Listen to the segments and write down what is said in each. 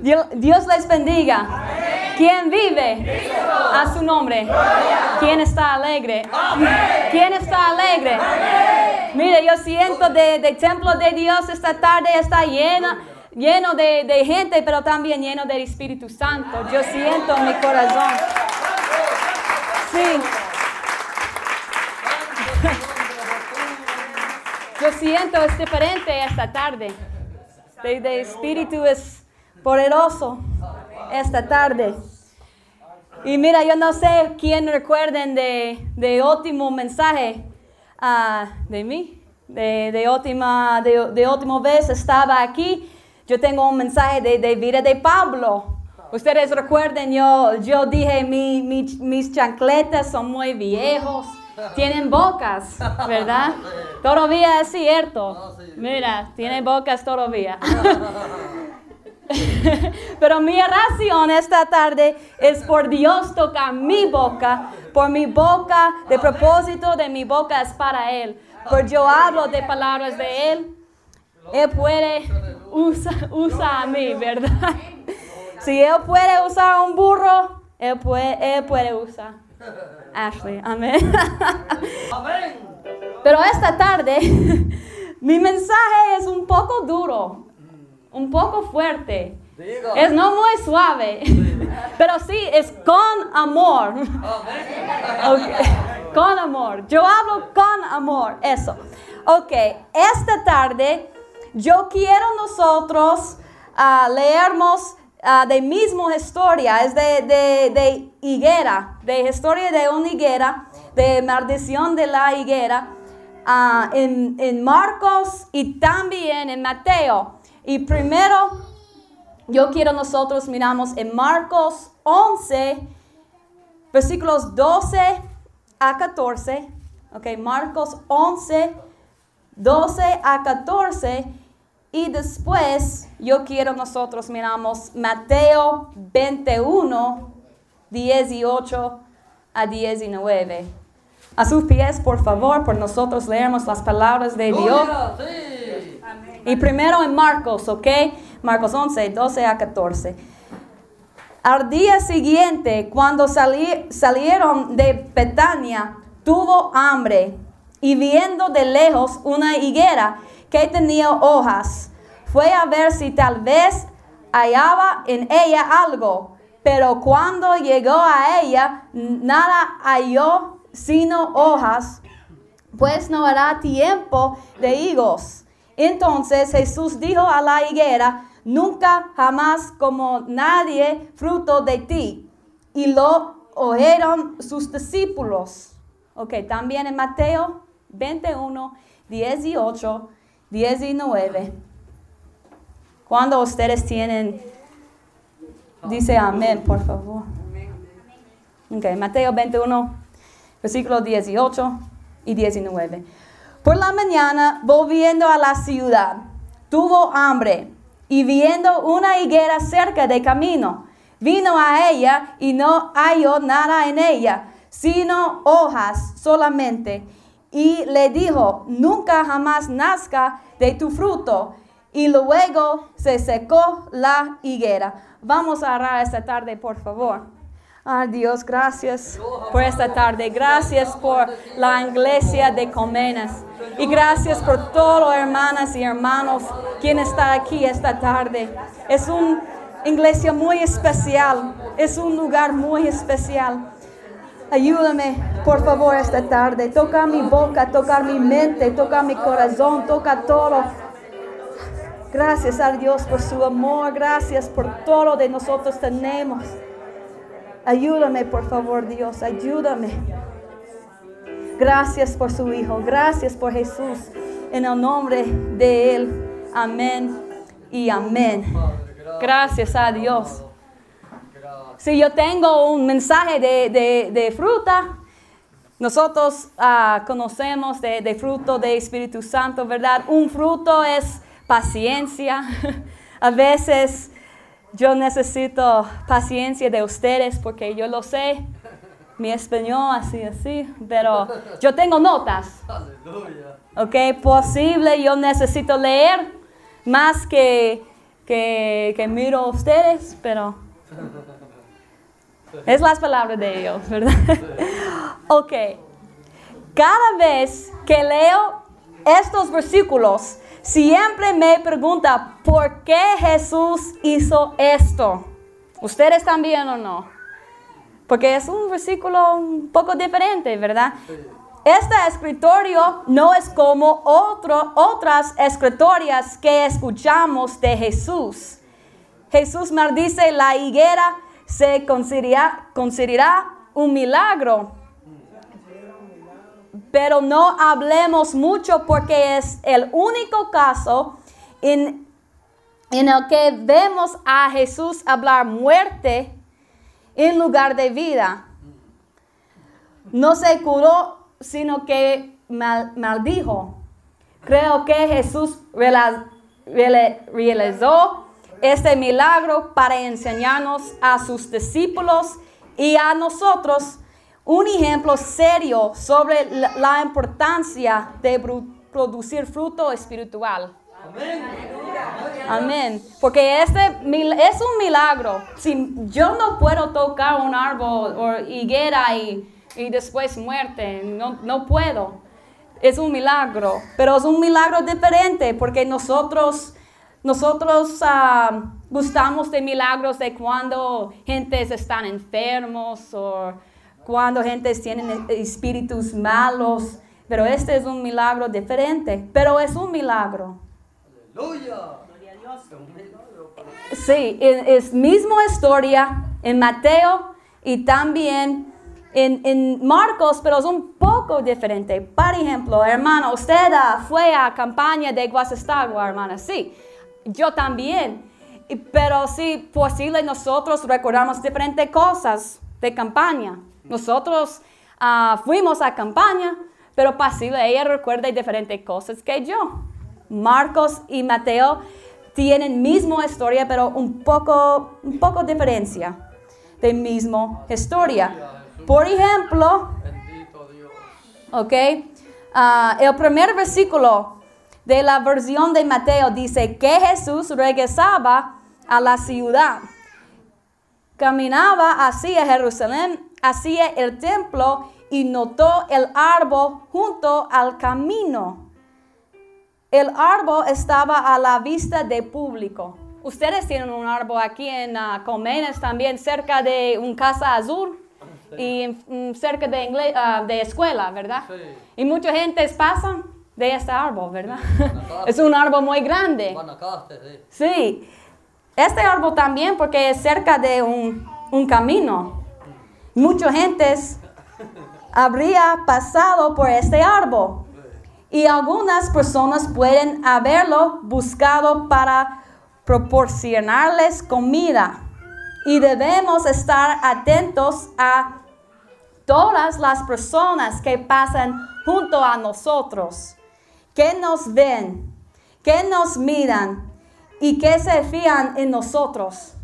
Dios, les bendiga. ¿Quién vive? A su nombre. ¿Quién está alegre? ¿Quién está alegre? Mire, yo siento de, de templo de Dios esta tarde está llena, lleno de, de gente, pero también lleno del Espíritu Santo. Yo siento en mi corazón. Sí. Yo siento es diferente esta tarde. El espíritu es poderoso esta tarde. Y mira, yo no sé quién recuerden de, de último mensaje ah, de mí, de, de, última, de, de última vez estaba aquí. Yo tengo un mensaje de, de vida de Pablo. Ustedes recuerden, yo, yo dije, mi, mis chancletas son muy viejos tienen bocas, ¿verdad? Todavía es cierto. Mira, tienen bocas todavía. Pero mi oración esta tarde es por Dios tocar mi boca, por mi boca, de propósito de mi boca es para Él. Por yo hablo de palabras de Él, Él puede usar a mí, ¿verdad? Si Él puede usar un burro, Él puede, él puede usar Ashley. Amén. Pero esta tarde mi mensaje es un poco duro, un poco fuerte. Es no muy suave, pero sí es con amor. Con amor. Yo hablo con amor, eso. Ok, esta tarde yo quiero nosotros uh, leermos uh, de misma historia, es de, de, de, higuera, de historia de una higuera, de maldición de la higuera, uh, en, en Marcos y también en Mateo. Y primero, yo quiero nosotros miramos en Marcos 11, versículos 12 a 14. Ok, Marcos 11, 12 a 14. Y después yo quiero nosotros miramos Mateo 21, 18 a 19. A sus pies, por favor, por nosotros leemos las palabras de Dios. Y primero en Marcos, ¿ok? Marcos 11, 12 a 14. Al día siguiente, cuando salieron de Betania, tuvo hambre y viendo de lejos una higuera que tenía hojas. Fue a ver si tal vez hallaba en ella algo, pero cuando llegó a ella, nada halló sino hojas, pues no hará tiempo de higos. Entonces Jesús dijo a la higuera, nunca jamás como nadie fruto de ti. Y lo oyeron sus discípulos. Ok, también en Mateo 21, 18 19. Cuando ustedes tienen, dice amén, por favor. Ok, Mateo 21, versículos 18 y 19. Por la mañana, volviendo a la ciudad, tuvo hambre y viendo una higuera cerca de camino, vino a ella y no halló nada en ella, sino hojas solamente y le dijo, nunca jamás nazca de tu fruto. Y luego se secó la higuera. Vamos a orar esta tarde, por favor. Ah, Dios, gracias por esta tarde. Gracias por la iglesia de Comenas. Y gracias por todos hermanas y hermanos quien está aquí esta tarde. Es una iglesia muy especial. Es un lugar muy especial. Ayúdame, por favor, esta tarde. Toca mi boca, toca mi mente, toca mi corazón, toca todo. Gracias a Dios por su amor, gracias por todo lo que nosotros tenemos. Ayúdame, por favor, Dios, ayúdame. Gracias por su Hijo, gracias por Jesús. En el nombre de Él, amén y amén. Gracias a Dios. Si yo tengo un mensaje de, fruta, nosotros ah, conocemos de, fruto de Espíritu Santo, ¿verdad? Un fruto es paciencia. A veces yo necesito paciencia de ustedes porque yo lo sé, mi español así, así, pero yo tengo notas. Ok, posible, yo necesito leer más que que, que miro a ustedes, pero es las palabras de Dios, ¿verdad? ok. Cada vez que leo estos versículos, siempre me pregunta, ¿por qué Jesús hizo esto? ¿Ustedes también o no? Porque es un versículo un poco diferente, ¿verdad? Este escritorio no es como otro, otras escritorias que escuchamos de Jesús. Jesús maldice la higuera, se considerará, considerará un milagro. Pero no hablemos mucho porque es el único caso en, el que vemos a Jesús hablar muerte en lugar de vida. No se curó sino que maldijo. Creo que Jesús realizó este milagro para enseñarnos a sus discípulos y a nosotros un ejemplo serio sobre la, importancia de producir fruto espiritual. Amén. Amén. Porque este es un milagro. Si yo no puedo tocar un árbol o higuera y y después muerte. No, no puedo. Es un milagro, pero es un milagro diferente porque nosotros, nosotros uh, gustamos de milagros de cuando gentes están enfermos o cuando gentes tienen espíritus malos, pero este es un milagro diferente, pero es un milagro. Aleluya. Sí, es misma historia en Mateo y también en, Marcos, pero es un poco diferente. Por ejemplo, hermano, usted ah, fue a campaña de Guasestagua, hermana, sí, yo también. Pero sí, posible nosotros recordamos diferentes cosas de campaña. Nosotros ah, fuimos a campaña, pero posible ella recuerda diferentes cosas que yo. Marcos y Mateo tienen misma historia, pero un poco, un poco diferencia de misma historia. Por ejemplo, ok, ah, el primer versículo de la versión de Mateo dice que Jesús regresaba a la ciudad, caminaba hacia Jerusalén, hacia el templo y notó el árbol junto al camino. El árbol estaba a la vista del público. Ustedes tienen un árbol aquí en uh, también, cerca de un casa azul y mm, cerca de, ah, de escuela, ¿verdad? Sí. Y mucha gente pasa de este árbol, ¿verdad? es un árbol muy grande. Sí. Este árbol también porque es cerca de un, un camino. Mucha gente habría pasado por este árbol. Y algunas personas pueden haberlo buscado para proporcionarles comida. Y debemos estar atentos a todas las personas que pasan junto a nosotros, que nos ven, que nos miran y que se fían en nosotros.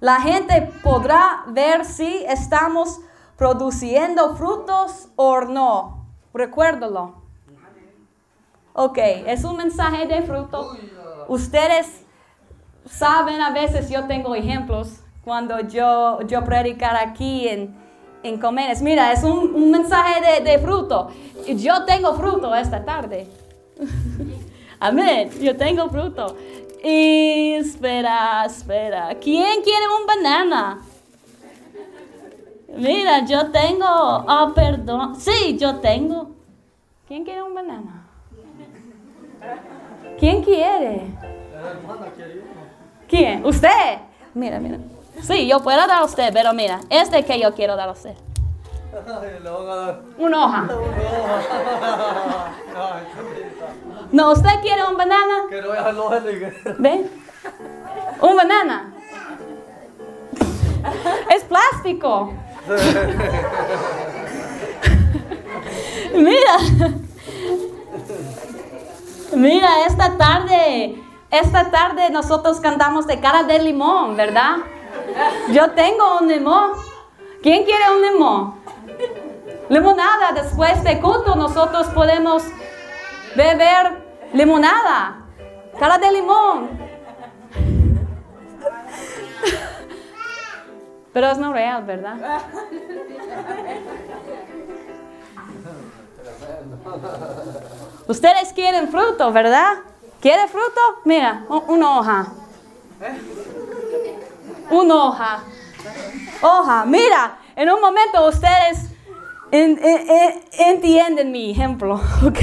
La gente podrá ver si estamos produciendo frutos o no. Recuérdalo. Ok, es un mensaje de fruto. Ustedes saben, a veces yo tengo ejemplos cuando yo, yo predicar aquí en, en Comenes. Mira, es un, mensaje de, de, fruto. Yo tengo fruto esta tarde. Amén. Yo tengo fruto. Y espera, espera. ¿Quién quiere un banana? Mira, yo tengo. Oh, perdón. Sí, yo tengo. ¿Quién quiere un banana? ¿Quién quiere? ¿Quién? ¿Usted? Mira, mira. Sí, yo puedo dar a usted, pero mira, este que yo quiero dar a usted. Una hoja. No, ¿usted quiere un banana? ¿Ve? Un banana. Es plástico. Mira. Mira, esta tarde, esta tarde nosotros cantamos de cara de limón, ¿verdad? Yo tengo un limón. ¿Quién quiere un limón? limonada después de culto, nosotros podemos beber limonada, cara de limón. Pero es no real, ¿verdad? Ustedes quieren fruto, ¿verdad? ¿Quiere fruto? Mira, una hoja. Una hoja. Hoja, mira, en un momento ustedes entienden mi ejemplo, ¿ok?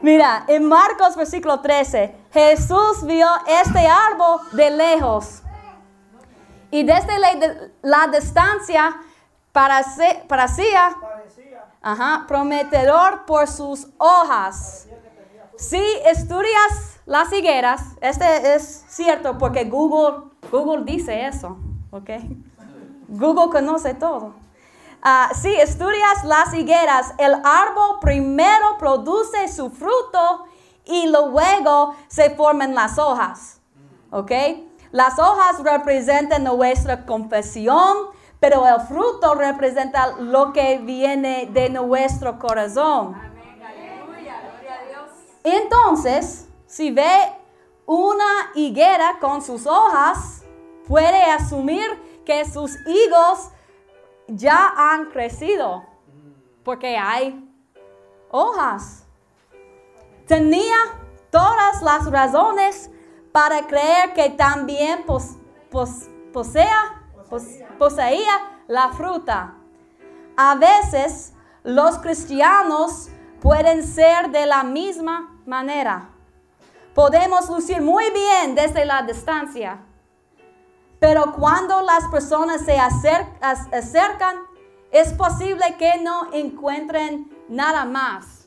Mira, en Marcos versículo 13, Jesús vio este árbol de lejos. Y desde la, distancia parecía, parecía ajá, prometedor por sus hojas. Si estudias las higueras, este es cierto porque Google, Google dice eso, ¿ok? Google conoce todo. Ah, si estudias las higueras, el árbol primero produce su fruto y luego se forman las hojas. ¿Ok? Las hojas representan nuestra confesión, pero el fruto representa lo que viene de nuestro corazón. Entonces, si ve una higuera con sus hojas, puede asumir que sus higos ya han crecido porque hay hojas. Tenía todas las razones para creer que también posea, poseía la fruta. A veces los cristianos pueden ser de la misma manera. Podemos lucir muy bien desde la distancia pero cuando las personas se acercan, es posible que no encuentren nada más.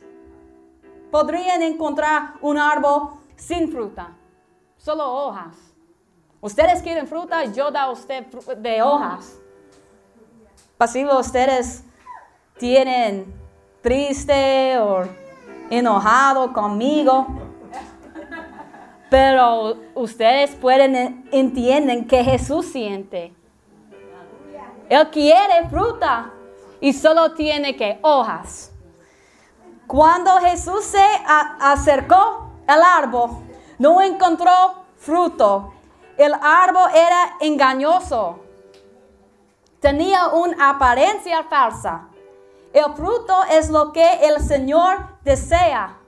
Podrían encontrar un árbol sin fruta, solo hojas. Ustedes quieren fruta, yo da a usted de hojas. Pasivo ustedes tienen triste o enojado conmigo pero ustedes pueden entienden que Jesús siente. Él quiere fruta y solo tiene que hojas. Cuando Jesús se acercó al árbol, no encontró fruto. El árbol era engañoso. Tenía una apariencia falsa. El fruto es lo que el Señor desea.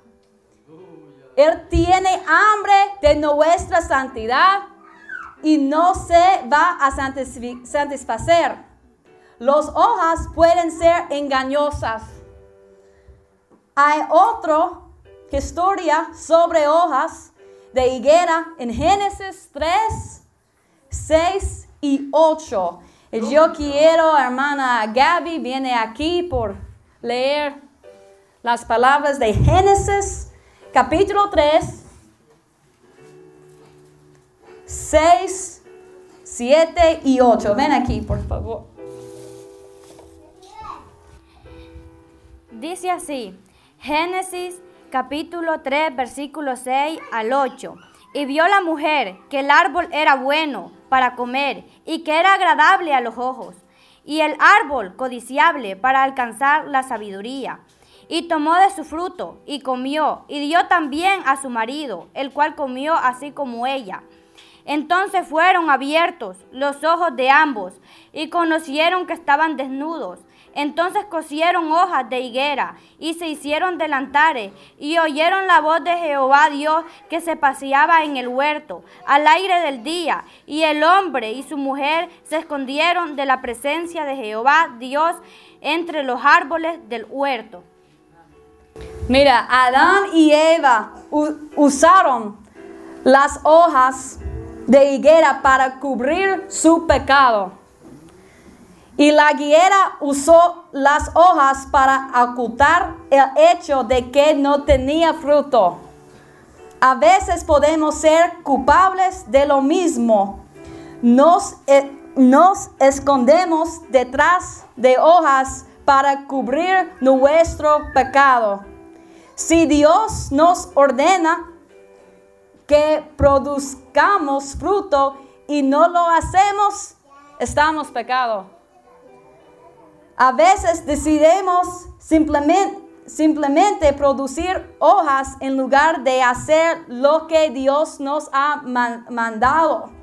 Él tiene hambre de nuestra santidad y no se va a satisfacer. Las hojas pueden ser engañosas. Hay otra historia sobre hojas de higuera en Génesis 3, 6 y 8. Yo quiero, hermana Gaby, viene aquí por leer las palabras de Génesis capítulo 3, 6, 7 y 8. Ven aquí, por favor. Dice así, Génesis capítulo 3, versículo 6 al 8. Y vio la mujer que el árbol era bueno para comer y que era agradable a los ojos, y el árbol codiciable para alcanzar la sabiduría y tomó de su fruto y comió, y dio también a su marido, el cual comió así como ella. Entonces fueron abiertos los ojos de ambos y conocieron que estaban desnudos. Entonces cosieron hojas de higuera y se hicieron delantares y oyeron la voz de Jehová Dios que se paseaba en el huerto al aire del día. Y el hombre y su mujer se escondieron de la presencia de Jehová Dios entre los árboles del huerto. Mira, Adán y Eva usaron las hojas de higuera para cubrir su pecado. Y la higuera usó las hojas para ocultar el hecho de que no tenía fruto. A veces podemos ser culpables de lo mismo. Nos, eh, nos escondemos detrás de hojas para cubrir nuestro pecado. Si Dios nos ordena que produzcamos fruto y no lo hacemos, estamos pecado. A veces decidimos simplemente, simplemente producir hojas en lugar de hacer lo que Dios nos ha mandado.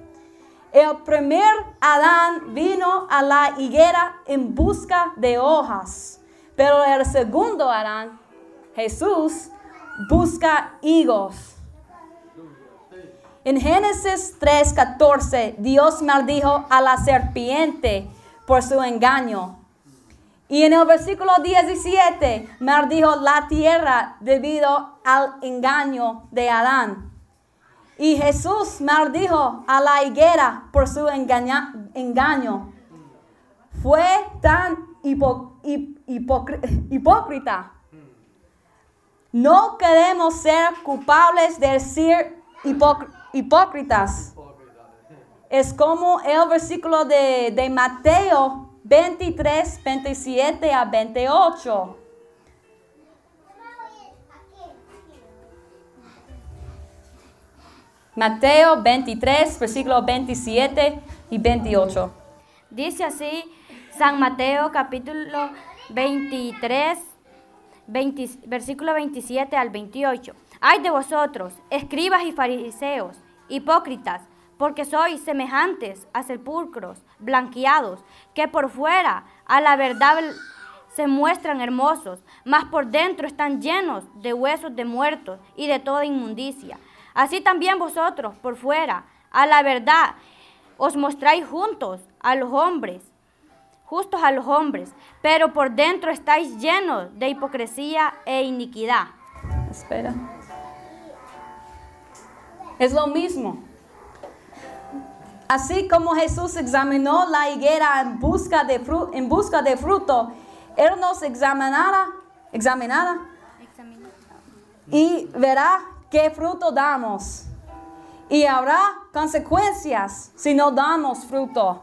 El primer Adán vino a la higuera en busca de hojas, pero el segundo Adán, Jesús, busca higos. En Génesis 3:14, Dios maldijo a la serpiente por su engaño. Y en el versículo 17, maldijo la tierra debido al engaño de Adán. Y Jesús maldijo a la higuera por su engaño. Fue tan hipócrita. No queremos ser culpables de ser hipócr- hipócritas. Es como el versículo de Mateo 23, 27 a 28. Mateo 23, versículo 27 y 28. Dice así San Mateo capítulo 23, 20 versículo 27 al 28. Ay de vosotros, escribas y fariseos, hipócritas, porque sois semejantes a sepulcros blanqueados, que por fuera a la verdad se muestran hermosos, mas por dentro están llenos de huesos de muertos y de toda inmundicia. Así también vosotros por fuera a la verdad os mostráis juntos a los hombres, justos a los hombres, pero por dentro estáis llenos de hipocresía e iniquidad. Espera. Es lo mismo. Así como Jesús examinó la higuera en busca de, fru- en busca de fruto, Él nos examinará, examinará y verá qué fruto damos. Y habrá consecuencias si no damos fruto.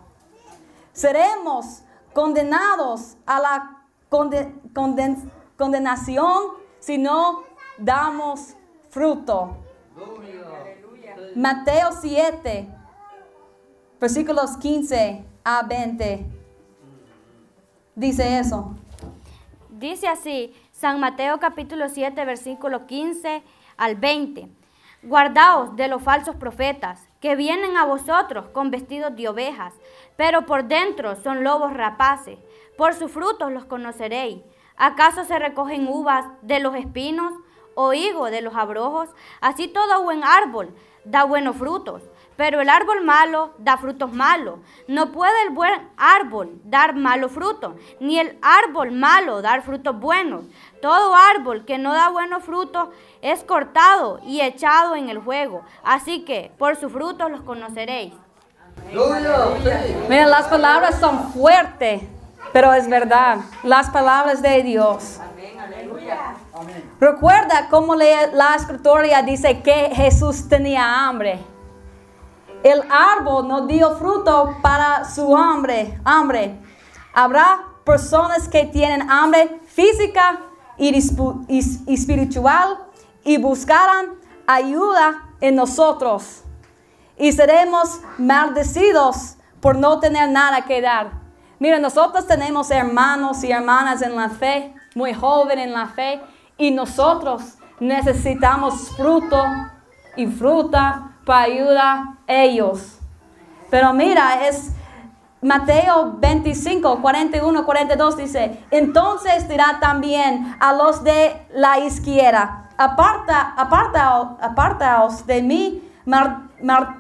Seremos condenados a la conde- conden- condenación si no damos fruto. Mateo 7, versículos 15 a 20. Dice eso. Dice así San Mateo capítulo 7 versículo 15 al 20. Guardaos de los falsos profetas que vienen a vosotros con vestidos de ovejas, pero por dentro son lobos rapaces. Por sus frutos los conoceréis. ¿Acaso se recogen uvas de los espinos o higo de los abrojos? Así todo buen árbol da buenos frutos, pero el árbol malo da frutos malos. No puede el buen árbol dar malo fruto, ni el árbol malo dar frutos buenos. Todo árbol que no da buenos frutos es cortado y echado en el fuego. Así que por sus frutos los conoceréis. Miren, las palabras son fuertes, pero es verdad. Las palabras de Dios. Recuerda cómo la escritura dice que Jesús tenía hambre. El árbol no dio fruto para su hambre. hambre. Habrá personas que tienen hambre física y espiritual y buscarán ayuda en nosotros. Y seremos maldecidos por no tener nada que dar. Mira, nosotros tenemos hermanos y hermanas en la fe, muy jóvenes en la fe, y nosotros necesitamos fruto y fruta para ayudar a ellos. Pero mira, es Mateo 25, 41, 42 dice, entonces dirá también a los de la izquierda, aparta, apartaos, apartaos de mí, mar- mar-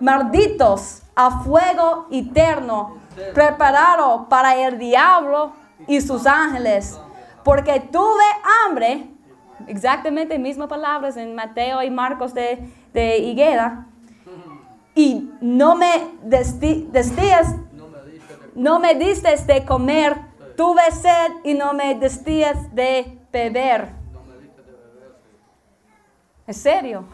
malditos, a fuego eterno, preparado para el diablo y sus ángeles, porque tuve hambre, exactamente mismas palabras en Mateo y Marcos de, de Higuera, y no me desti- destías, no me diste de comer, tuve sed y no me destías de beber. ¿En serio?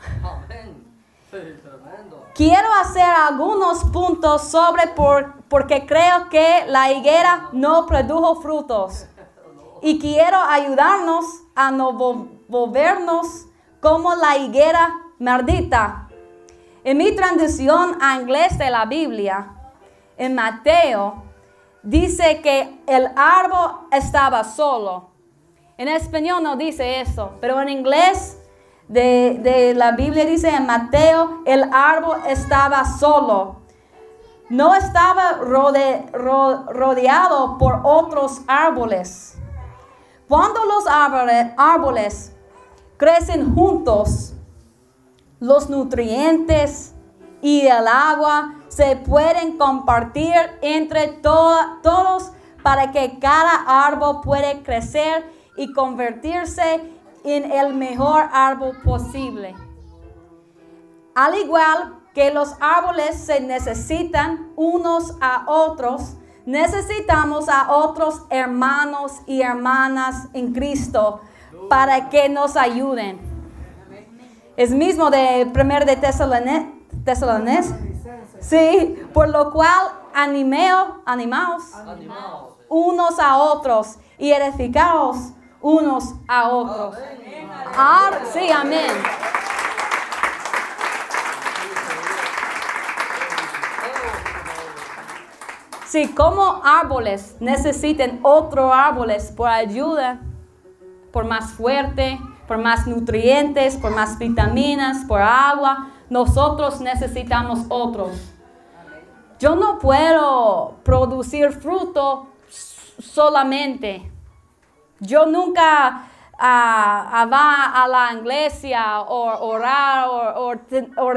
Quiero hacer algunos puntos sobre por, porque creo que la higuera no produjo frutos. Y quiero ayudarnos a no vo- volvernos como la higuera maldita. En mi traducción a inglés de la Biblia, en Mateo, dice que el árbol estaba solo. En español no dice eso, pero en inglés de, la Biblia dice en Mateo, el árbol estaba solo. no estaba rode- ro- rodeado por otros árboles. Cuando los árboles, crecen juntos, los nutrientes y el agua se pueden compartir entre to- todos para que cada árbol pueda crecer y convertirse en el mejor árbol posible. Al igual que los árboles se necesitan unos a otros, necesitamos a otros hermanos y hermanas en Cristo para que nos ayuden. Es mismo de 1 de Tesalonicenses. Sí, por lo cual animeo, animaos unos a otros y edificaos unos a otros. Ah, sí, amén. Si como árboles necesiten otros árboles por ayuda, por más fuerte, por más nutrientes, por más vitaminas, por agua, nosotros necesitamos otros. Yo no puedo producir fruto solamente. Yo nunca ah, va a la iglesia o orar o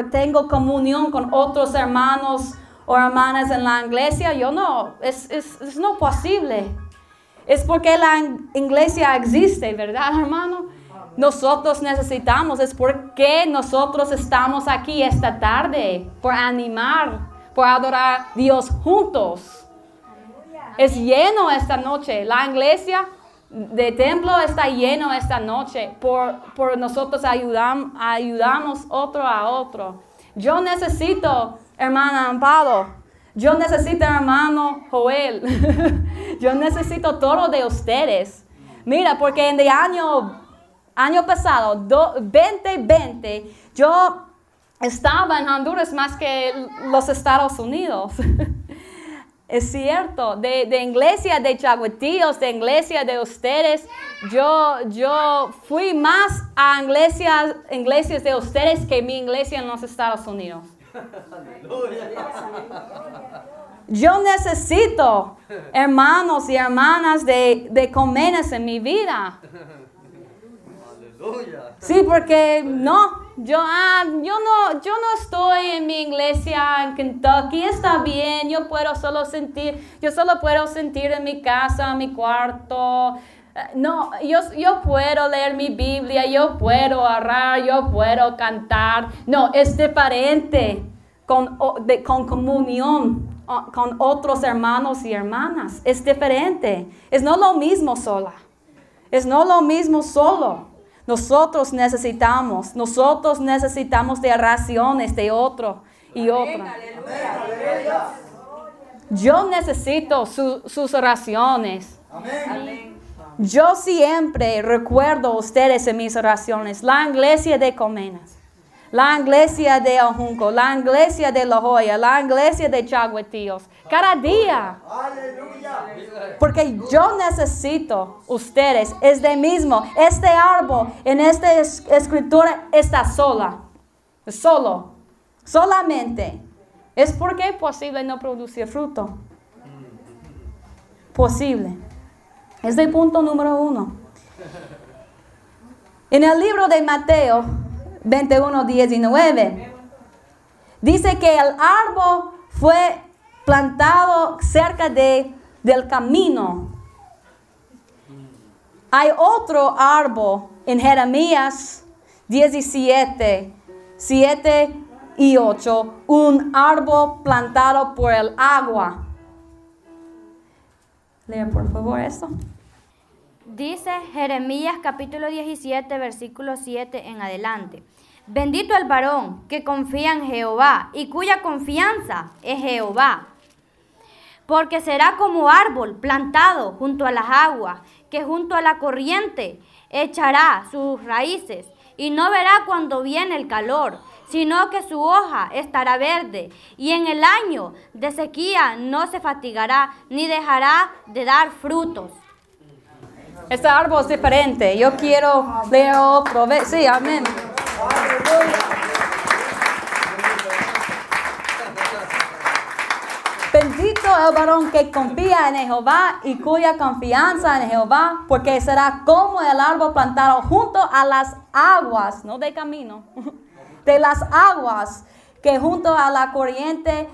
tengo comunión con otros hermanos o hermanas en la iglesia. Yo no, es, es, es no posible. Es porque la iglesia existe, ¿verdad, hermano? Nosotros necesitamos, es porque nosotros estamos aquí esta tarde, por animar, por adorar a Dios juntos. Es lleno esta noche. La iglesia de templo está lleno esta noche. Por, por nosotros ayudam- ayudamos otro a otro. Yo necesito, hermana Amparo. Yo necesito, hermano Joel. Yo necesito todo de ustedes. Mira, porque en el año, año pasado, do- 2020, yo estaba en Honduras más que los Estados Unidos. Es cierto, de, de iglesia de Chagüetíos, de iglesia de ustedes, yo, yo fui más a iglesias, iglesias de ustedes que mi iglesia en los Estados Unidos. Yo necesito hermanos y hermanas de, de Comenes en mi vida. Sí, porque no, yo, ah, yo no, yo no estoy en mi iglesia en Kentucky, está bien, yo puedo solo sentir, yo solo puedo sentir en mi casa, en mi cuarto. No, yo, yo puedo leer mi Biblia, yo puedo orar, yo puedo cantar. No, es diferente con, de- con comunión con otros hermanos y hermanas. Es diferente. Es no lo mismo sola. Es no lo mismo solo. Nosotros necesitamos, nosotros necesitamos de raciones de otro y otro. Yo necesito su- sus oraciones. Yo siempre recuerdo a ustedes en mis oraciones. La iglesia de Comenas, la iglesia de Ojunco, la iglesia de La Joya, la iglesia de Chagüetíos. Cada día. Porque yo necesito ustedes, es de mismo. Este árbol en esta es- escritura está sola, solo, solamente. ¿Es porque es posible no producir fruto? Posible. Es el punto número uno. En el libro de Mateo 21, 19, dice que el árbol fue plantado cerca de, del camino. Hay otro árbol en Jeremías 17, 7 y 8, un árbol plantado por el agua. Lea por favor esto. Dice Jeremías capítulo 17, versículo 7 en adelante. Bendito el varón que confía en Jehová y cuya confianza es Jehová. Porque será como árbol plantado junto a las aguas, que junto a la corriente echará sus raíces y no verá cuando viene el calor, sino que su hoja estará verde y en el año de sequía no se fatigará ni dejará de dar frutos. Este árbol es diferente. Yo quiero leer otro. Sí, amén. el varón que confía en Jehová y cuya confianza en Jehová, porque será como el árbol plantado junto a las aguas, no de camino, de las aguas, que junto a la corriente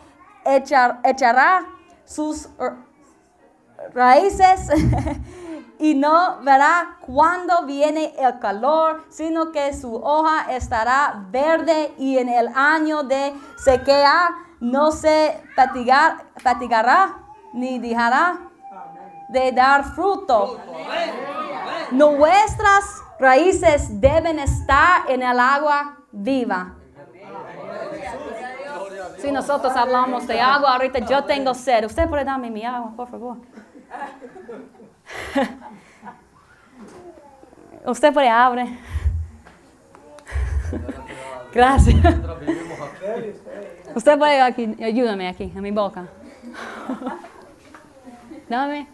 echar- echará sus raíces y no verá cuando viene el calor, sino que su hoja estará verde y en el año de sequía no se fatigar- fatigará ni dejará de dar fruto. Nuestras raíces deben estar en el agua viva. Si nosotros hablamos de agua, ahorita yo tengo sed. Usted puede darme mi agua, por favor. Usted puede abre. Gracias. Usted puede aquí, ayúdame aquí, en mi boca. Dame.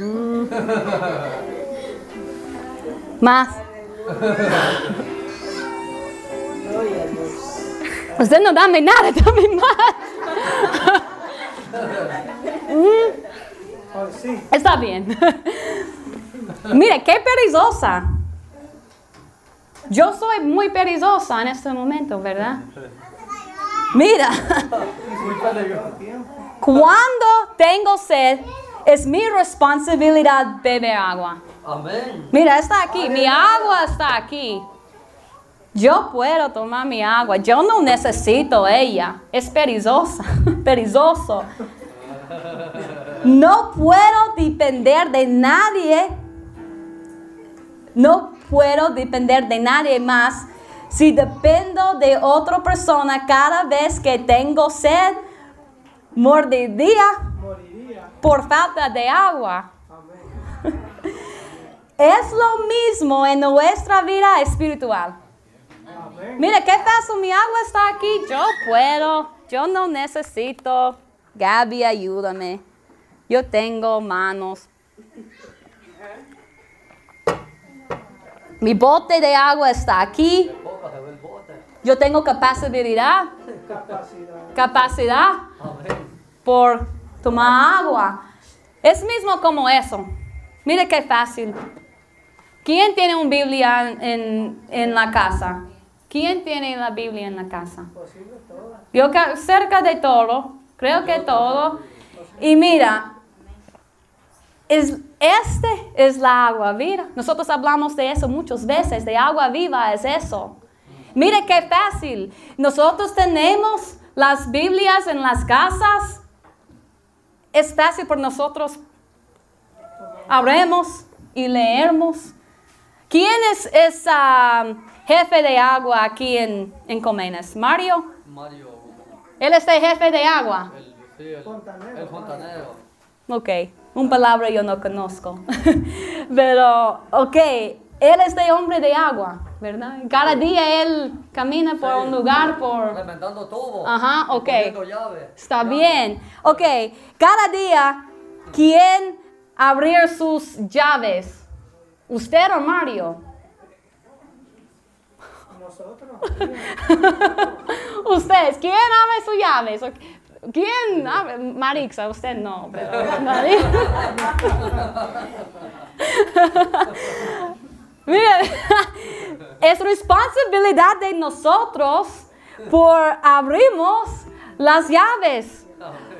Mm. Más. Usted no dame nada, dame más. Mm. Está bien. Mire, qué perezosa. Yo soy muy perezosa en este momento, ¿verdad? Mira, cuando tengo sed, es mi responsabilidad beber agua. Amén. Mira, está aquí, mi agua está aquí. Yo puedo tomar mi agua, yo no necesito ella. Es perezosa, perezoso. No puedo depender de nadie. No puedo depender de nadie más. Si dependo de otra persona cada vez que tengo sed, moriría por falta de agua. Es lo mismo en nuestra vida espiritual. Mira, qué fácil, mi agua está aquí, yo puedo, yo no necesito. Gaby, ayúdame. Yo tengo manos. Mi bote de agua está aquí. Yo tengo capacidad, capacidad Amén. por tomar agua. Es mismo como eso. Mire qué fácil. ¿Quién tiene una Biblia en, en la casa? ¿Quién tiene la Biblia en la casa? Yo ca- cerca de todo, creo que todo. Y mira, es, este es la agua viva. Nosotros hablamos de eso muchas veces, de agua viva es eso. Mire qué fácil. Nosotros tenemos las Biblias en las casas. Es fácil por nosotros. Abremos y leemos. ¿Quién es, es ah, jefe de agua aquí en, en Comenes? ¿Mario? Mario. Él es el jefe de agua. El, sí, el, el fontanero. Ok, un palabra yo no conozco. Pero, ok, él es de hombre de agua, ¿verdad? Cada día él camina por un lugar, por... Reventando tubo. Ajá, ok. Llave. Está Llave. bien. Ok, cada día, ¿quién abrir sus llaves? ¿Usted o Mario? Ustedes, ¿quién abre sus llaves? ¿O ¿Quién abre? Marixa, usted no, pero Mari- Mira, es responsabilidad de nosotros por abrimos las llaves.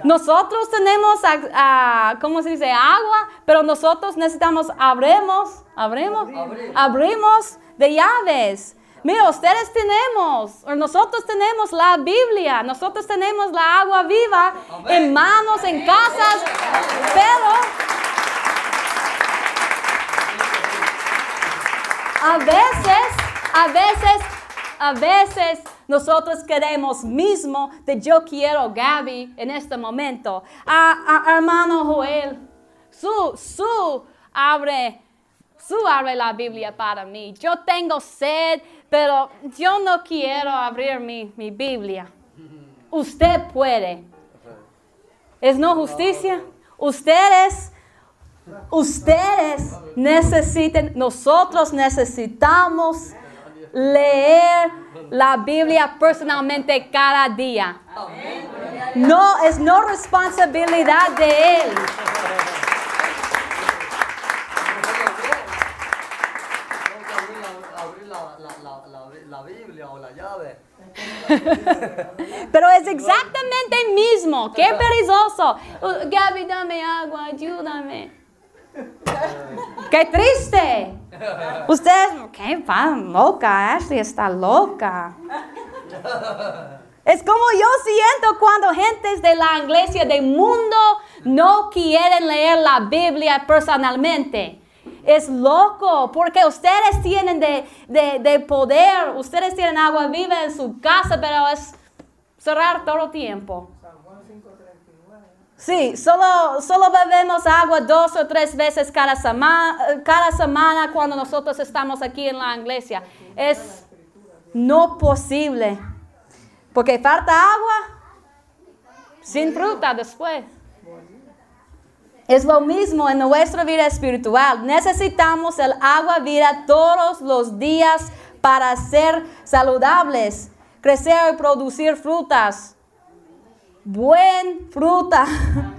Nosotros tenemos, ah, ah, ¿cómo se dice? Agua, pero nosotros necesitamos, abremos, Abrir. abrimos de llaves. Mira, ustedes tenemos, nosotros tenemos la Biblia, nosotros tenemos la agua viva en manos, en casas, pero a veces, a veces, a veces nosotros queremos mismo de yo quiero Gaby en este momento. A, a- hermano Joel, su, su abre, su abre la Biblia para mí. Yo tengo sed, pero yo no quiero abrir mi, mi Biblia. Usted puede. ¿Es no justicia? Ustedes Ustedes necesitan, nosotros necesitamos leer la Biblia personalmente cada día. No, es no responsabilidad de él. Tengo que abrir la, abrir la, la, la, Biblia o la llave. Pero es exactamente el mismo. Qué perezoso. Uh, Gaby, dame agua, ayúdame. Qué triste. Usted, qué loca, Ashley está loca. Es como yo siento cuando gentes de la iglesia del mundo no quieren leer la Biblia personalmente. Es loco porque ustedes tienen de, de- de poder, ustedes tienen agua viva en su casa, pero es cerrar todo el tiempo. Sí, solo, solo bebemos agua dos o tres veces cada semana, cada semana cuando nosotros estamos aquí en la iglesia. Es no posible. Porque falta agua sin fruta después. Es lo mismo en nuestra vida espiritual. Necesitamos el agua vida todos los días para ser saludables, crecer y producir frutas. Buen fruta.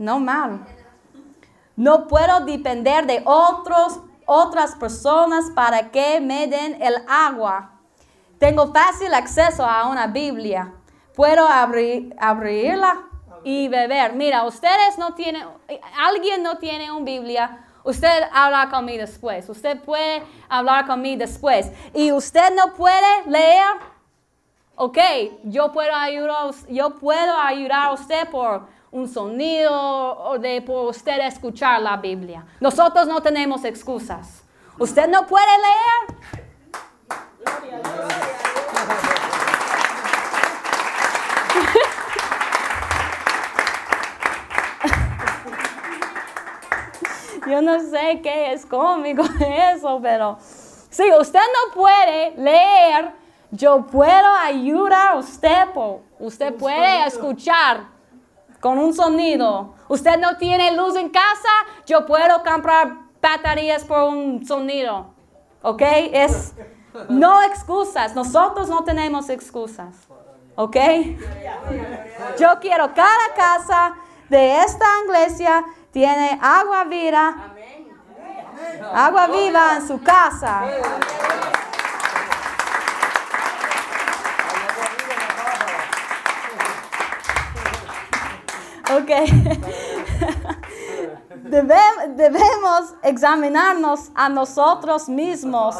No mal. No puedo depender de otros, otras personas para que me den el agua. Tengo fácil acceso a una Biblia. Puedo abrir, abrirla y beber. Mira, ustedes no tienen, alguien no tiene una Biblia. Usted habla conmigo después. Usted puede hablar conmigo después. Y usted no puede leer. Ok, yo puedo ayudar, yo puedo ayudar a usted por un sonido o de por usted escuchar la Biblia. Nosotros no tenemos excusas. Usted no puede leer. Yo no sé qué es cómico eso, pero si usted no puede leer, yo puedo ayudar a usted. por- usted puede escuchar con un sonido. Usted no tiene luz en casa, yo puedo comprar baterías por un sonido. ¿Ok? Es no excusas. Nosotros no tenemos excusas. ¿Ok? Yo quiero cada casa de esta iglesia tiene agua viva. Agua viva en su casa. Ok. Debe- debemos examinarnos a nosotros mismos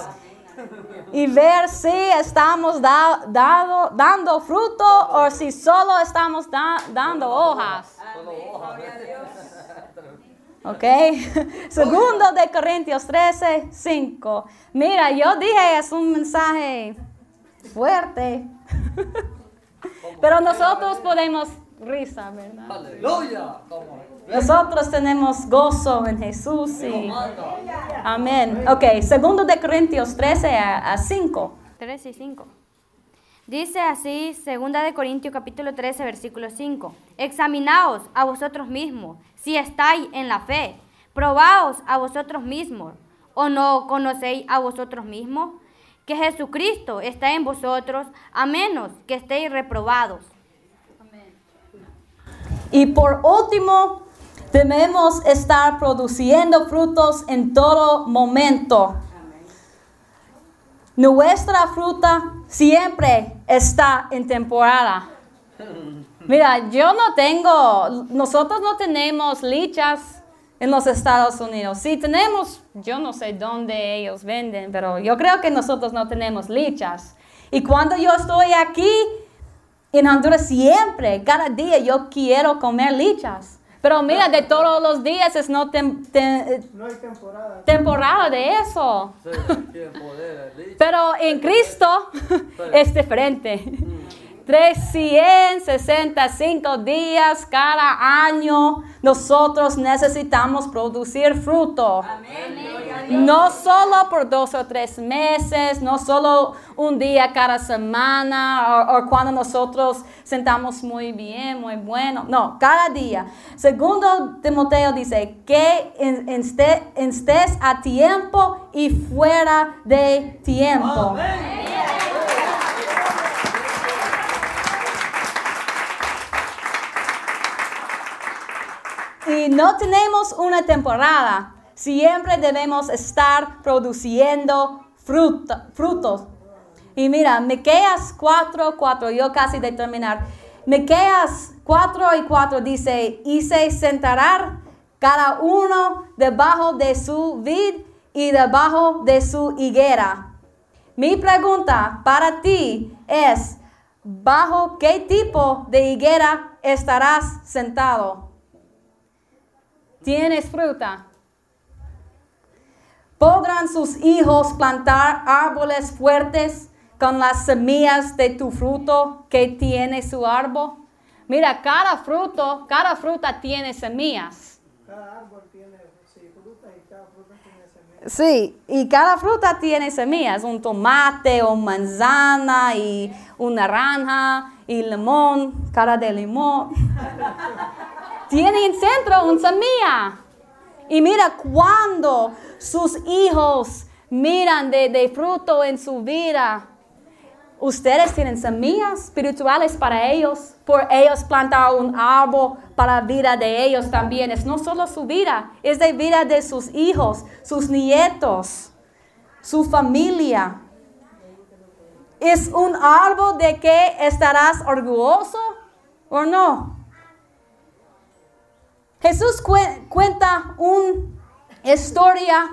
y ver si estamos da- dado- dando fruto o si solo estamos da- dando hojas. Ok. Segundo de Corintios 13, 5. Mira, yo dije es un mensaje fuerte. Pero nosotros podemos risa, ¿verdad? Aleluya. Nosotros tenemos gozo en Jesús y amén. Ok, segundo de Corintios 13 a, a 5. 3 y 5. Dice así, segunda de Corintios capítulo 13, versículo 5. Examinaos a vosotros mismos, si estáis en la fe. Probaos a vosotros mismos, o no conocéis a vosotros mismos, que Jesucristo está en vosotros, a menos que estéis reprobados. Y por último, debemos estar produciendo frutos en todo momento. Nuestra fruta siempre está en temporada. Mira, yo no tengo, nosotros no tenemos lichas en los Estados Unidos. Sí tenemos, yo no sé dónde ellos venden, pero yo creo que nosotros no tenemos lichas. Y cuando yo estoy aquí en Honduras siempre, cada día yo quiero comer lichas. Pero mira, de todos los días es no tem- No hay temporada. temporada de eso. Sí, poder. Pero en Cristo es diferente. 365 días cada año nosotros necesitamos producir fruto. No solo por dos o tres meses, no solo un día cada semana o, o cuando nosotros sentamos muy bien, muy bueno. No, cada día. Segundo Timoteo dice que en- en este- estés a tiempo y fuera de tiempo. Si no tenemos una temporada, siempre debemos estar produciendo fruta- frutos. Y mira, Miqueas 4, 4, yo casi de terminar. Miqueas 4 y 4 dice, y se sentará cada uno debajo de su vid y debajo de su higuera. Mi pregunta para ti es, ¿bajo qué tipo de higuera estarás sentado? ¿Tienes fruta? ¿Podrán sus hijos plantar árboles fuertes con las semillas de tu fruto que tiene su árbol? Mira, cada fruto, cada fruta tiene semillas. Cada árbol tiene sí, frutas y cada fruta tiene semillas. Sí, y cada fruta tiene semillas, un tomate, o manzana, y una naranja, y limón, cara de limón. tiene en centro una semilla. Y mira, cuando sus hijos miran de, de fruto en su vida, ustedes tienen semillas espirituales para ellos, por ellos plantar un árbol para la vida de ellos también. Es no solo su vida, es de vida de sus hijos, sus nietos, su familia. ¿Es un árbol de que estarás orgulloso o no? Jesús cue- cuenta una historia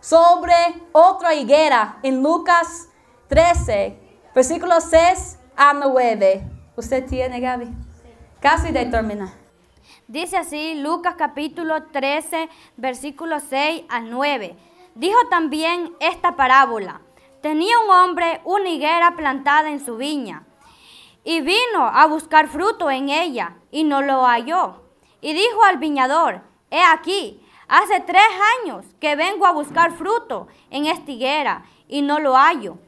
sobre otra higuera en Lucas 13, versículos 6 a 9. ¿Usted tiene, Gaby? Casi de terminar. Dice así Lucas capítulo 13, versículos 6 al 9. Dijo también esta parábola. Tenía un hombre una higuera plantada en su viña y vino a buscar fruto en ella y no lo halló. Y dijo al viñador, he aquí, hace tres años que vengo a buscar fruto en esta higuera y no lo hallo.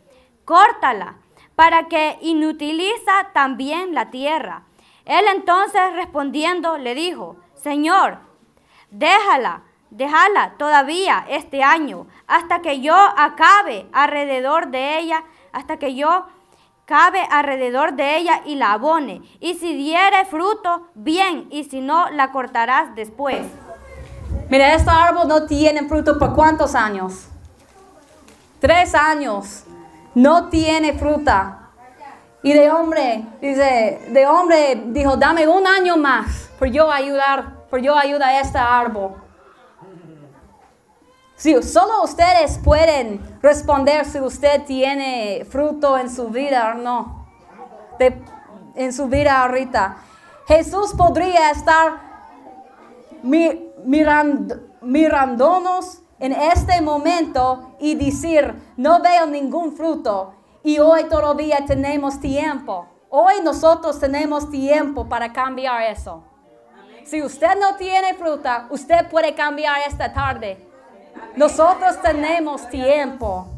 Córtala, para que inutiliza también la tierra. Él entonces respondiendo le dijo, Señor, déjala, déjala todavía este año, hasta que yo acabe alrededor de ella, hasta que yo cabe alrededor de ella y la abone. Y si diere fruto, bien, y si no, la cortarás después. Mira, este árbol no tiene fruto por cuántos años? Tres años. No tiene fruta. Y de hombre, dice, de hombre dijo, dame un año más por yo ayudar, por yo ayudar a este árbol. Sí, solo ustedes pueden responder si usted tiene fruto en su vida o no. En su vida ahorita. Jesús podría estar mi- mirando, mirándonos en este momento y decir, no veo ningún fruto y hoy todavía tenemos tiempo. Hoy nosotros tenemos tiempo para cambiar eso. Si usted no tiene fruta, usted puede cambiar esta tarde. Nosotros tenemos tiempo.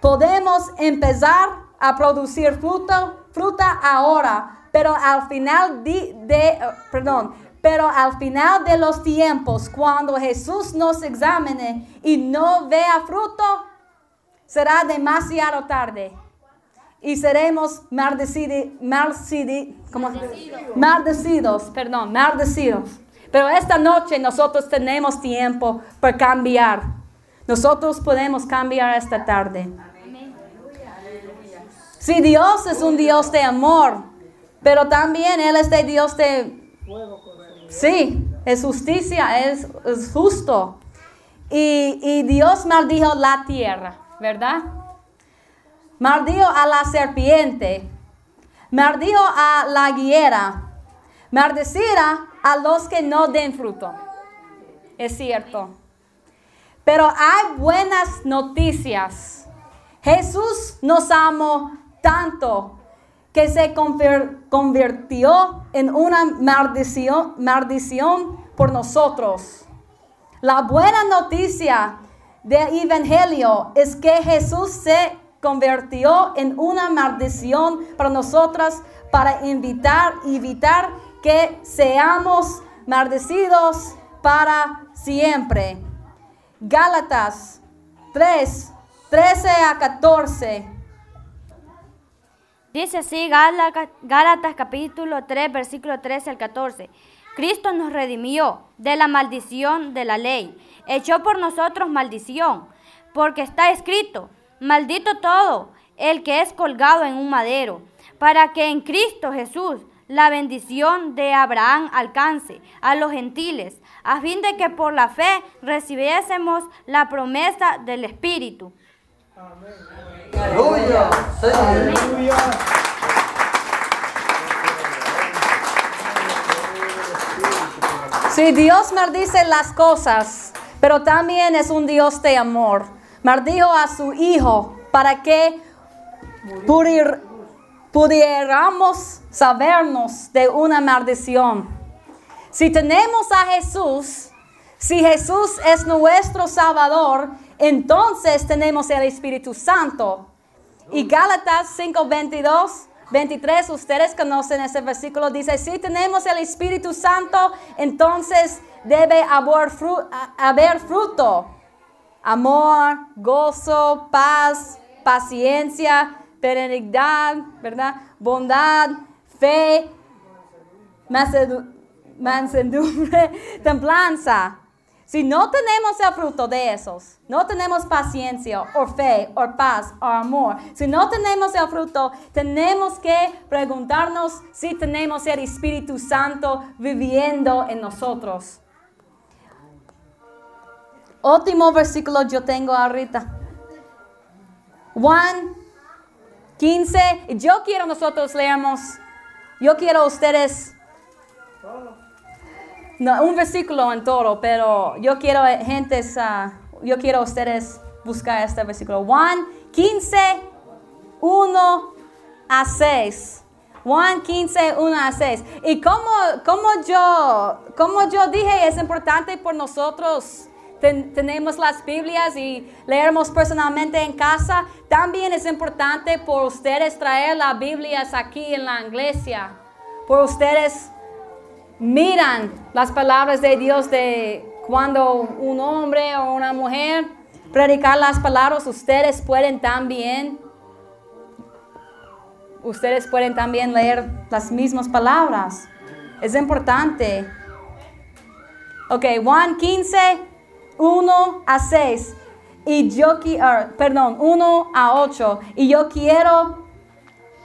Podemos empezar a producir fruta, fruta ahora, pero al final de, eh, perdón, pero al final de los tiempos, cuando Jesús nos examine y no vea fruto, será demasiado tarde y seremos ¿cómo? maldecidos, perdón, maldecidos. Pero esta noche nosotros tenemos tiempo para cambiar. Nosotros podemos cambiar esta tarde. Si Dios es un Dios de amor, pero también Él es de Dios de. Sí, es justicia, es, es justo. Y, y Dios maldijo la tierra, ¿verdad? Maldijo a la serpiente, maldijo a la higuera, maldecirá a los que no den fruto. Es cierto. Pero hay buenas noticias. Jesús nos amó tanto que se convirtió en una maldición, maldición por nosotros. La buena noticia del Evangelio es que Jesús se convirtió en una maldición para nosotros para invitar, evitar que seamos maldecidos para siempre. Gálatas 3, 13 a 14. Dice así Gálatas, capítulo 3, versículo 13 al 14. Cristo nos redimió de la maldición de la ley. Echó por nosotros maldición, porque está escrito, maldito todo el que es colgado en un madero, para que en Cristo Jesús la bendición de Abraham alcance a los gentiles, a fin de que por la fe recibiésemos la promesa del Espíritu. Aleluya. Sí. Aleluya. Sí, Dios maldice las cosas, pero también es un Dios de amor. Maldijo a su Hijo para que pudir- pudiéramos sabernos de una maldición. Si tenemos a Jesús, si Jesús es nuestro Salvador, entonces tenemos el Espíritu Santo. Y Gálatas 5, 22, 23, ustedes conocen ese versículo, dice, si tenemos el Espíritu Santo, entonces debe haber, fru- a- haber fruto. Amor, gozo, paz, paciencia, benignidad, ¿verdad? Bondad, fe, mansedu- mansedumbre, templanza. Si no tenemos el fruto de esos, no tenemos paciencia o fe o paz o amor, si no tenemos el fruto, tenemos que preguntarnos si tenemos el Espíritu Santo viviendo en nosotros. Último versículo yo tengo ahorita. Juan 15. Y Yo quiero nosotros leamos. Yo quiero ustedes. No, un versículo en todo, pero yo quiero eh, gentes, ah, yo quiero ustedes buscar este versículo. Juan 15, 1 a 6. Juan 15, 1 a 6. Y como, como, yo, como yo dije, es importante por nosotros. Ten- tenemos las Biblias y leemos personalmente en casa. También es importante por ustedes traer las Biblias aquí en la iglesia. Por ustedes miran las palabras de Dios de cuando un hombre o una mujer predicar las palabras, ustedes pueden también, ustedes pueden también leer las mismas palabras. Es importante. Ok, Juan 15, 1 a 6. Y yo quiero, perdón, 1 a 8. Y yo quiero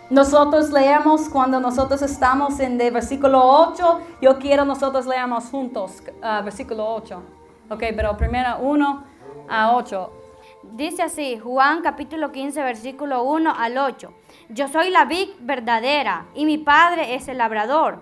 nosotros leemos cuando nosotros estamos en el versículo 8. Yo quiero nosotros leamos juntos ah, versículo 8. Ok, pero primero 1 a 8. Dice así, Juan capítulo 15, versículo 1 al 8. Yo soy la vid verdadera y mi padre es el labrador.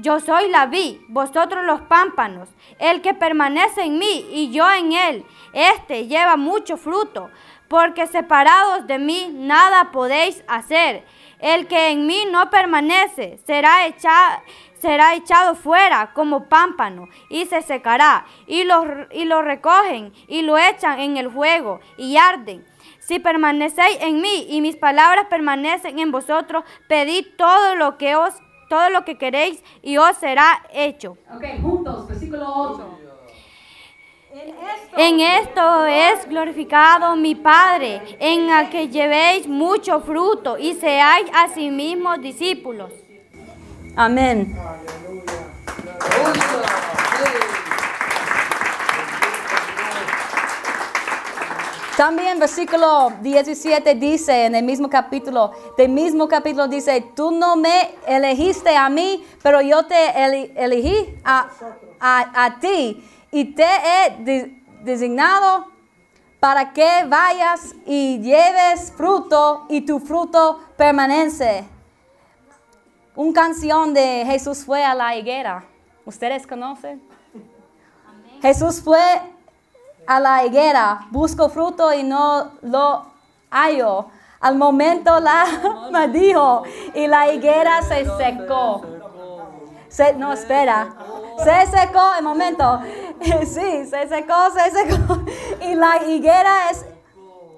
Yo soy la vid, vosotros los pámpanos. El que permanece en mí y yo en él, este lleva mucho fruto, porque separados de mí nada podéis hacer. El que en mí no permanece será echado, será echado fuera como pámpano y se secará. Y lo, y lo recogen y lo echan en el fuego y arden. Si permanecéis en mí y mis palabras permanecen en vosotros, pedid todo lo que os todo lo que queréis y os será hecho. Ok, juntos, versículo 8. En esto, En esto es glorificado mi Padre, en el que llevéis mucho fruto y seáis asimismo discípulos. Amén. Aleluya. También versículo 17 dice en el mismo capítulo, del mismo capítulo dice, tú no me elegiste a mí, pero yo te elegí a, a- a ti y te he de- designado para que vayas y lleves fruto y tu fruto permanece. Una canción de Jesús fue a la higuera. ¿Ustedes conocen? Jesús fue a la higuera, buscó fruto y no lo halló. Al momento la maldijo y la higuera se secó. Se- no, espera. Se secó el momento. sí, se secó, se secó. Y la higuera es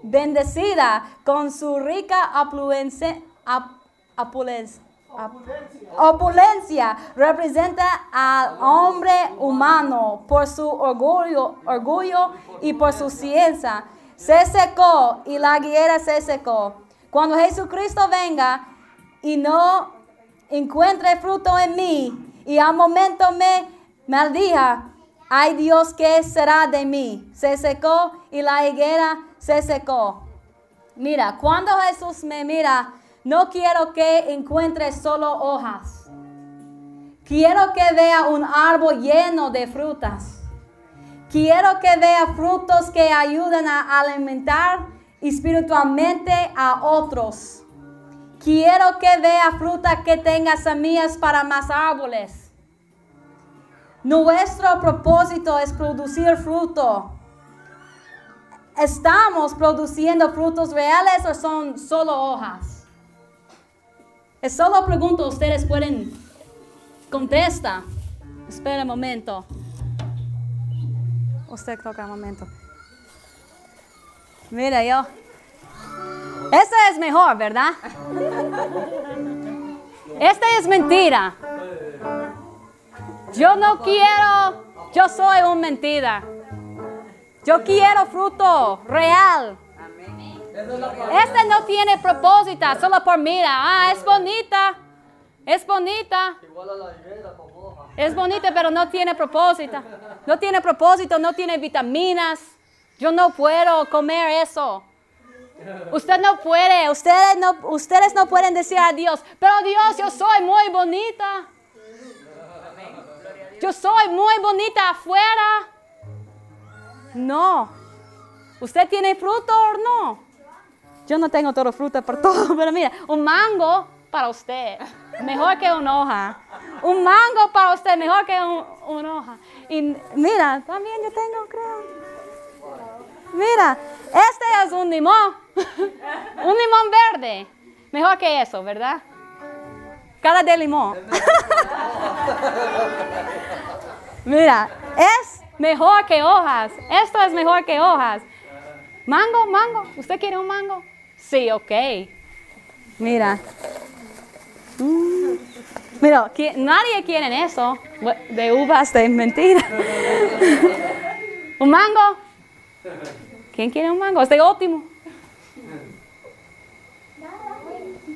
bendecida con su rica apulencia. Opulencia representa al hombre humano por su orgullo, orgullo y por su ciencia. Se secó y la higuera se secó. Cuando Jesucristo venga y no encuentre fruto en mí y al momento me maldija, ay Dios, ¿qué será de mí? Se secó y la higuera se secó. Mira, cuando Jesús me mira, no quiero que encuentre solo hojas. Quiero que vea un árbol lleno de frutas. Quiero que vea frutos que ayuden a alimentar espiritualmente a otros. Quiero que vea fruta que tenga semillas para más árboles. Nuestro propósito es producir fruto. ¿Estamos produciendo frutos reales o son solo hojas? Es solo pregunto, ustedes pueden contestar. Espera un momento. Usted toca un momento. Mira, yo. Este es mejor, ¿verdad? Este es mentira. Yo no quiero, yo soy un mentira. Yo quiero fruto real. Este no tiene propósito, solo por mira. Ah, es bonita. Es bonita. Es bonita, pero no tiene propósito. No tiene propósito, no tiene vitaminas. Yo no puedo comer eso. Usted no puede, ustedes no, ustedes no pueden decir a Dios, pero Dios, yo soy muy bonita. Yo soy muy bonita afuera. No. ¿Usted tiene fruto o no? Yo no tengo todo fruta por todo, pero mira, un mango para usted, mejor que una hoja. Un mango para usted, mejor que un- una hoja. Y mira, también yo tengo, creo. Mira, este es un limón. un limón verde. Mejor que eso, ¿verdad? Cara de limón. Mira, es mejor que hojas. Esto es mejor que hojas. Mango, mango. ¿Usted quiere un mango? Sí, ok. Mira. Mm. Mira, nadie quiere eso. De uvas de mentira. ¿Un mango? ¿Quién quiere un mango? Este óptimo.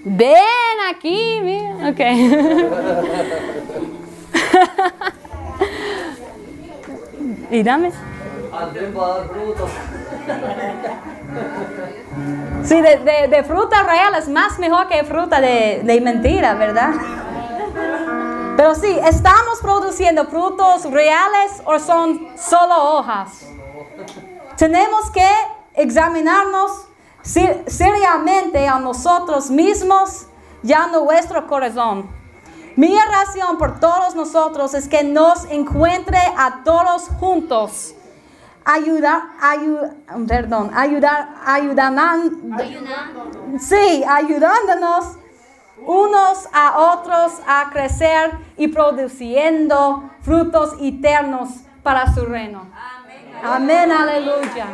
Ven aquí, mira. Ok. y dame. Sí, de, fruta real es más mejor que fruta de, de mentira, ¿verdad? Pero sí, ¿estamos produciendo frutos reales o son solo hojas? Tenemos que examinarnos ser- seriamente a nosotros mismos y a nuestro corazón. Mi oración por todos nosotros es que nos encuentre a todos juntos. Ayudar, ayu- perdón, ayudar, ayudan, sí, ayudándonos unos a otros a crecer y produciendo frutos eternos para su reino. Amén, aleluya.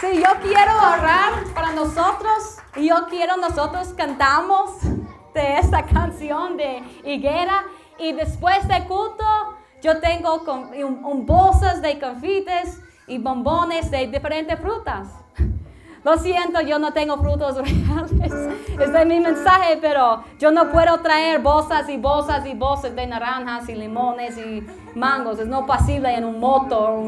Sí, yo quiero orar para nosotros y yo quiero nosotros cantamos de esta canción de higuera y después de culto yo tengo un, bolsas de confites y bombones de diferentes frutas. Lo siento, yo no tengo frutos reales. Este es mi mensaje, pero yo no puedo traer bolsas y bolsas y bolsas de naranjas y limones y mangos. Es no posible en un motor,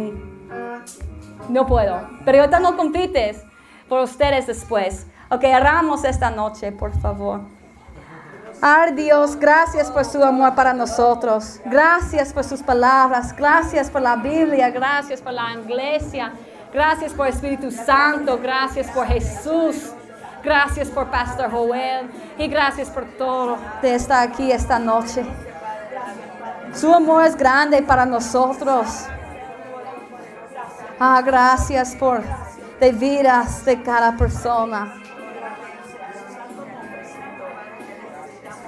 no puedo. Pero yo tengo confites por ustedes después. Ok, oramos esta noche, por favor. Ay Dios, gracias por su amor para nosotros. Gracias por sus palabras. Gracias por la Biblia. Gracias por la iglesia. Gracias por Espíritu Santo. Gracias por Jesús. Gracias por Pastor Joel. Y gracias por todo de estar aquí esta noche. Su amor es grande para nosotros. Ah, gracias por de vidas de cada persona.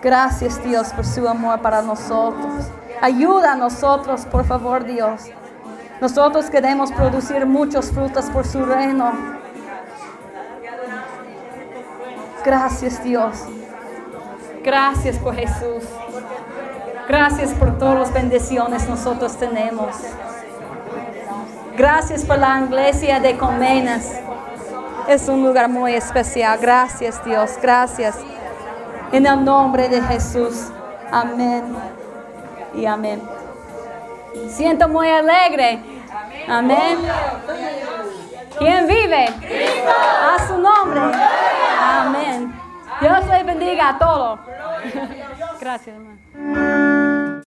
Gracias Dios por su amor para nosotros. Ayuda a nosotros, por favor Dios. Nosotros queremos producir muchos frutos por su reino. Gracias Dios. Gracias por Jesús. Gracias por todas las bendiciones nosotros tenemos. Gracias por la iglesia de Comenas. Es un lugar muy especial. Gracias Dios. Gracias. En el nombre de Jesús. Amén. Y amén. Siento muy alegre. Amén. ¿Quién vive? A su nombre. Amén. Dios le bendiga a todos. Gracias, hermano.